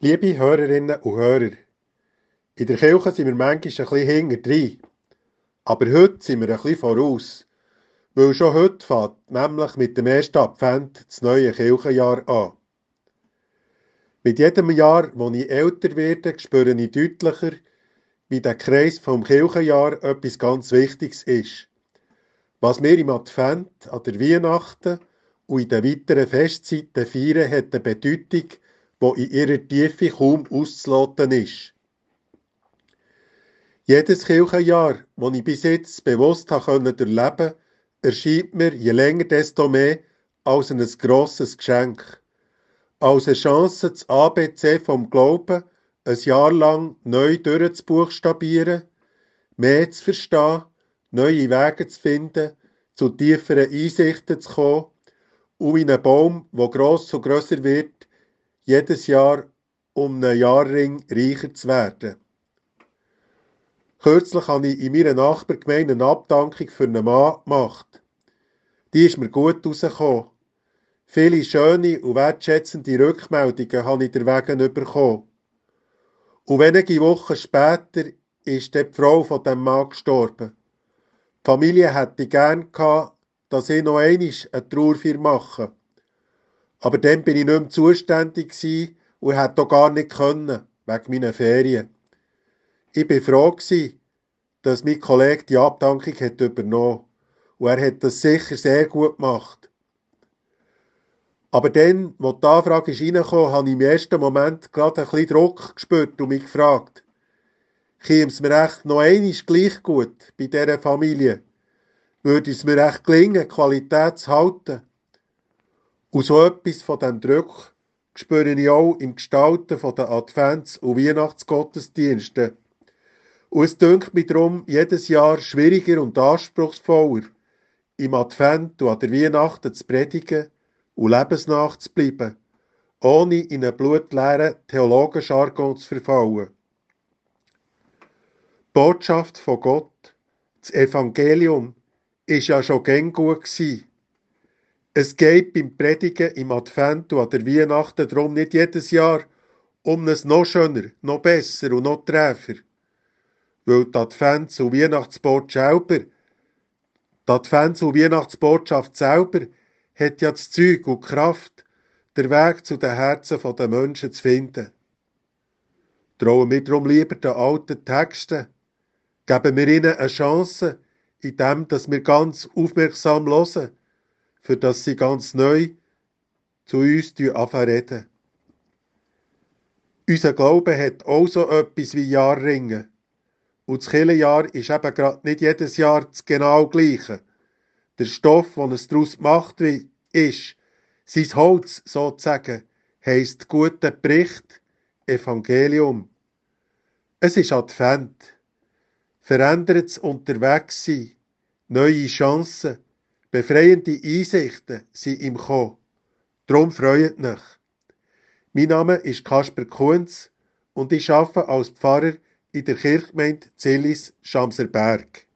Liebe Hörerinnen und Hörer, in der Kirche sind wir manchmal ein bisschen hinter drin. Aber heute sind wir ein bisschen voraus. Weil schon heute fängt nämlich mit dem ersten Advent das neue Kirchenjahr an. Mit jedem Jahr, wo ich älter werde, spüre ich deutlicher, wie der Kreis vom Kirchenjahr etwas ganz Wichtiges ist. Was wir im Advent, an der Weihnachten und in den weiteren Festzeiten feiern, hat eine Bedeutung, die in ihrer Tiefe kaum auszuloten ist. Jedes Kirchenjahr, das ich bis jetzt bewusst durchleben konnte, erscheint mir je länger desto mehr als ein grosses Geschenk. Als eine Chance, das ABC vom Glauben ein Jahr lang neu durchzubuchstabieren, mehr zu verstehen, neue Wege zu finden, zu tieferen Einsichten zu kommen und wie ein Baum, der gross und grösser wird, jedes Jahr um einen Jahrring reicher zu werden. Kürzlich habe ich in meiner Nachbargemeinde eine Abdankung für einen Mann gemacht. Die ist mir gut rausgekommen. Viele schöne und wertschätzende Rückmeldungen habe ich derwegen bekommen. Und wenige Wochen später ist die Frau von dem Mann gestorben. Die Familie hätte gern gehabt, dass ich noch einmal eine Trauerfeier mache. Aber dann bin ich nicht mehr zuständig und hätte auch gar nicht können, wegen meiner Ferien. Ich war froh, dass mein Kollege die Abdankung hat übernommen Und er hat das sicher sehr gut gemacht. Aber dann, wo die Anfrage reinkam, habe ich im ersten Moment gerade ein bisschen Druck gespürt und mich gefragt, käme es mir echt noch einmal gleich gut bei dieser Familie? Würde es mir echt gelingen, Qualität zu halten? Und so etwas von diesem Druck spüre ich auch im Gestalten der Advents- und Weihnachtsgottesdienste. Und es dünkt mich darum jedes Jahr schwieriger und anspruchsvoller, im Advent und an der Weihnachten zu predigen und lebensnach zu bleiben, ohne in einen blutleeren Theologenjargon zu verfallen. Die Botschaft von Gott, das Evangelium, ist ja schon gern gut gewesen. Es geht beim Predigen im Advent und an der Weihnachten darum nicht jedes Jahr um es noch schöner, noch besser und noch treffer. Weil die Advents- und Weihnachtsbotschaft selber, die Advents- und Weihnachtsbotschaft selber hat ja das Zeug und die Kraft, den Weg zu den Herzen der Menschen zu finden. Trauen wir darum lieber den alten Texten, geben wir ihnen eine Chance, indem dass wir ganz aufmerksam hören für das sie ganz neu zu uns reden. Unser Glaube hat auch so etwas wie Jahrringe. Und das Kirchenjahr ist eben gerade nicht jedes Jahr das genau gleiche. Der Stoff, den es daraus gemacht ist, sein Holz sozusagen, heisst guter Bericht, Evangelium. Es ist Advent. Verändertes Unterwegssein, neue Chancen, Befreiende Einsichten sind im Kommen. Darum freut mich. Mein Name ist Kasper Kunz und ich arbeite als Pfarrer in der Kirchgemeinde Zillis Schamserberg.